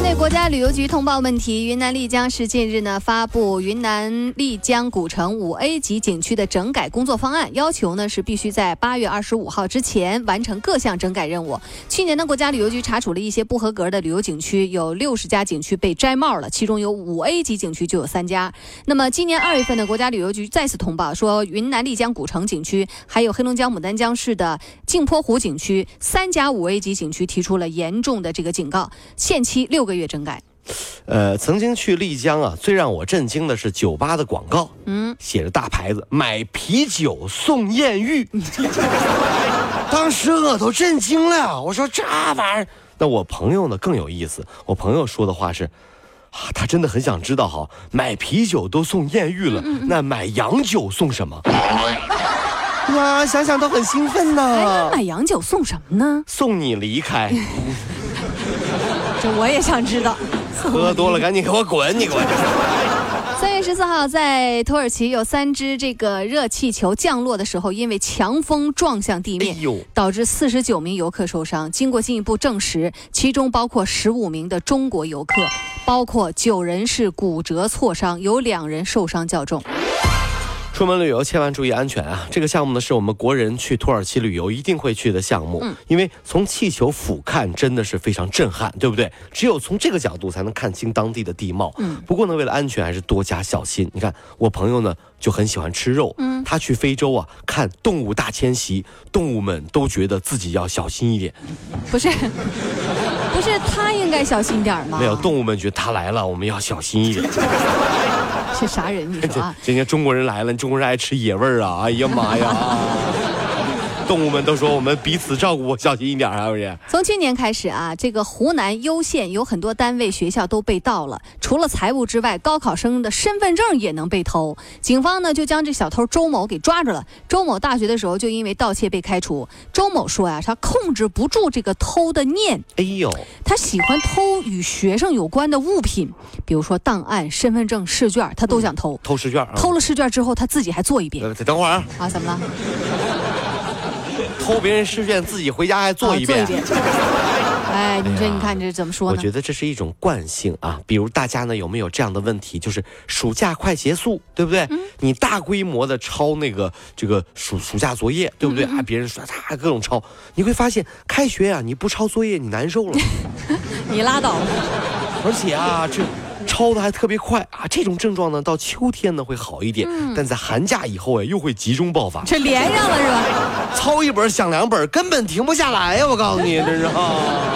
针对国家旅游局通报问题，云南丽江市近日呢发布云南丽江古城五 A 级景区的整改工作方案，要求呢是必须在八月二十五号之前完成各项整改任务。去年呢，国家旅游局查处了一些不合格的旅游景区，有六十家景区被摘帽了，其中有五 A 级景区就有三家。那么今年二月份呢，国家旅游局再次通报说，云南丽江古城景区还有黑龙江牡丹江市的镜泊湖景区三家五 A 级景区提出了严重的这个警告，限期六。个个月整改，呃，曾经去丽江啊，最让我震惊的是酒吧的广告，嗯，写着大牌子买啤酒送艳遇，当时我都震惊了，我说这玩意儿，那我朋友呢更有意思，我朋友说的话是，啊，他真的很想知道哈，买啤酒都送艳遇了，那买洋酒送什么？哇，想想都很兴奋呢。买洋酒送什么呢？送你离开。这我也想知道，喝多了赶紧给我滚！你给我。三月十四号，在土耳其有三只这个热气球降落的时候，因为强风撞向地面，导致四十九名游客受伤。经过进一步证实，其中包括十五名的中国游客，包括九人是骨折挫伤，有两人受伤较重。出门旅游千万注意安全啊！这个项目呢，是我们国人去土耳其旅游一定会去的项目。嗯，因为从气球俯瞰真的是非常震撼，对不对？只有从这个角度才能看清当地的地貌。嗯，不过呢，为了安全还是多加小心。你看，我朋友呢就很喜欢吃肉。嗯，他去非洲啊看动物大迁徙，动物们都觉得自己要小心一点。不是，不是他应该小心点吗？没有，动物们觉得他来了，我们要小心一点。这啥人？你说啊？人家中国人来了，中国人爱吃野味儿啊！哎呀妈呀！动物们都说我们彼此照顾，小心一点啊！不是。从去年开始啊，这个湖南攸县有很多单位、学校都被盗了。除了财物之外，高考生的身份证也能被偷。警方呢就将这小偷周某给抓住了。周某大学的时候就因为盗窃被开除。周某说呀，他控制不住这个偷的念。哎呦，他喜欢偷与学生有关的物品，比如说档案、身份证、试卷，他都想偷。偷试卷。偷了试卷之后，他自己还做一遍。等会儿啊。啊，怎么了？偷别人试卷，自己回家还做一遍。哎，你说，你看这怎么说呢？我觉得这是一种惯性啊。比如大家呢有没有这样的问题？就是暑假快结束，对不对？你大规模的抄那个这个暑暑假作业，对不对？啊，别人刷嚓各种抄，你会发现开学呀，你不抄作业你难受了。你拉倒。而且啊，这。抄的还特别快啊！这种症状呢，到秋天呢会好一点，但在寒假以后哎，又会集中爆发。这连上了是吧？抄一本想两本，根本停不下来呀！我告诉你，这是啊。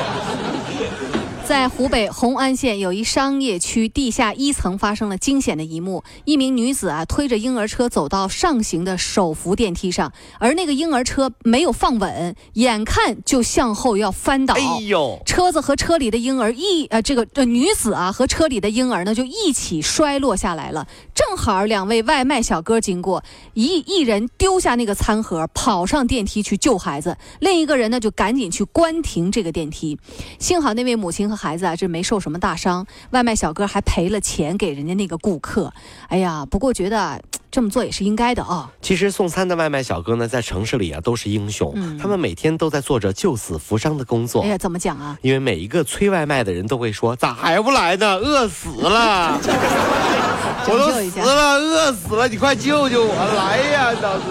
在湖北红安县有一商业区地下一层发生了惊险的一幕，一名女子啊推着婴儿车走到上行的手扶电梯上，而那个婴儿车没有放稳，眼看就向后要翻倒。哎呦！车子和车里的婴儿一呃这个呃女子啊和车里的婴儿呢就一起摔落下来了。正好两位外卖小哥经过，一一人丢下那个餐盒，跑上电梯去救孩子，另一个人呢就赶紧去关停这个电梯。幸好那位母亲和孩子啊，这没受什么大伤。外卖小哥还赔了钱给人家那个顾客。哎呀，不过觉得 这么做也是应该的啊。其实送餐的外卖小哥呢，在城市里啊都是英雄，他们每天都在做着救死扶伤的工作。哎呀，怎么讲啊？因为每一个催外卖的人都会说：“咋还不来呢？饿死了！我都死了，饿死了！你快救救我！来呀，老子！”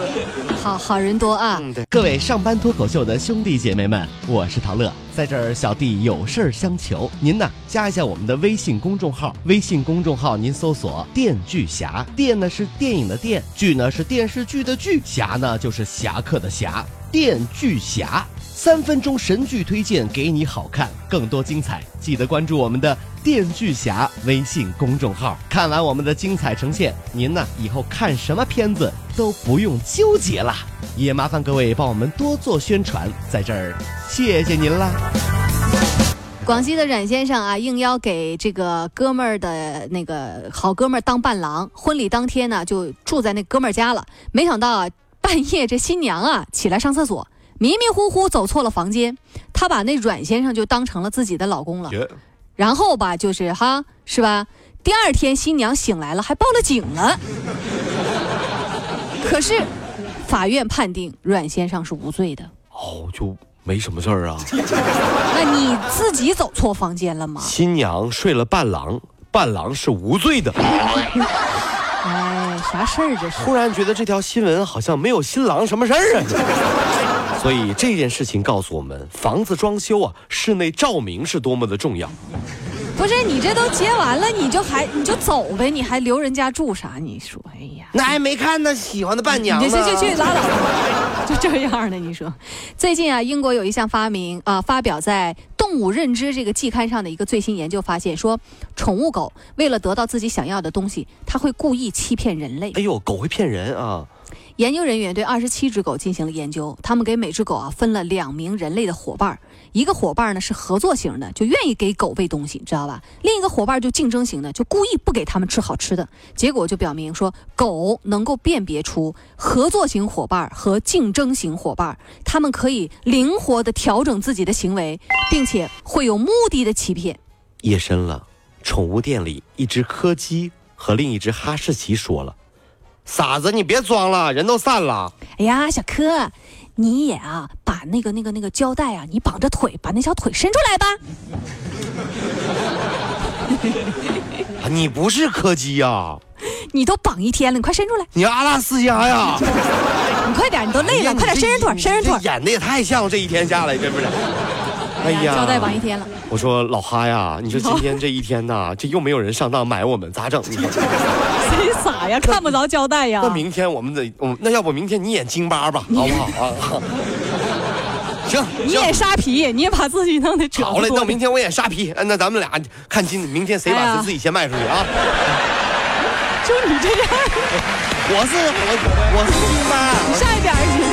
好好人多啊！各位上班脱口秀的兄弟姐妹们，我是陶乐，在这儿小弟有事儿相求，您呢加一下我们的微信公众号，微信公众号您搜索“电锯侠”，电呢是电影的电，剧呢是电视剧的剧，侠呢就是侠客的侠，电锯侠。三分钟神剧推荐给你好看，更多精彩，记得关注我们的电锯侠微信公众号。看完我们的精彩呈现，您呢以后看什么片子都不用纠结了。也麻烦各位帮我们多做宣传，在这儿谢谢您啦。广西的冉先生啊，应邀给这个哥们儿的那个好哥们儿当伴郎，婚礼当天呢就住在那哥们儿家了，没想到啊。半夜这新娘啊起来上厕所，迷迷糊糊走错了房间，她把那阮先生就当成了自己的老公了。然后吧，就是哈，是吧？第二天新娘醒来了，还报了警了。可是，法院判定阮先生是无罪的。哦，就没什么事儿啊？那你自己走错房间了吗？新娘睡了伴郎，伴郎是无罪的。哎，啥事儿这是？突然觉得这条新闻好像没有新郎什么事儿啊。所以这件事情告诉我们，房子装修啊，室内照明是多么的重要。不是你这都结完了，你就还你就走呗，你还留人家住啥？你说，哎呀，那还没看呢喜欢的伴娘呢。去去去，拉倒，就这样的。你说，最近啊，英国有一项发明啊，发表在《动物认知》这个季刊上的一个最新研究发现，说宠物狗为了得到自己想要的东西，它会故意欺骗人类。哎呦，狗会骗人啊！研究人员对二十七只狗进行了研究，他们给每只狗啊分了两名人类的伙伴，一个伙伴呢是合作型的，就愿意给狗喂东西，知道吧？另一个伙伴就竞争型的，就故意不给他们吃好吃的。结果就表明说，狗能够辨别出合作型伙伴和竞争型伙伴，他们可以灵活的调整自己的行为，并且会有目的的欺骗。夜深了，宠物店里一只柯基和另一只哈士奇说了。傻子，你别装了，人都散了。哎呀，小柯，你也啊，把那个那个那个胶带啊，你绑着腿，把那小腿伸出来吧。你不是柯基呀？你都绑一天了，你快伸出来。你阿拉斯加呀？你快点，你都累了，快点伸伸腿，伸伸腿。演的也太像这一天下来，是不是？哎呀，交代完一天了。我说老哈呀，你说今天这一天呐，这又没有人上当买我们，咋整？谁傻呀？看不着胶带呀？那明天我们得，我那要不明天你演京巴吧，好不好啊？行，你演沙皮，你也把自己弄得丑好嘞。那明天我演沙皮，那咱们俩看今明天谁把谁自己先卖出去啊？就你这样，我是我我是京巴，你上一边去。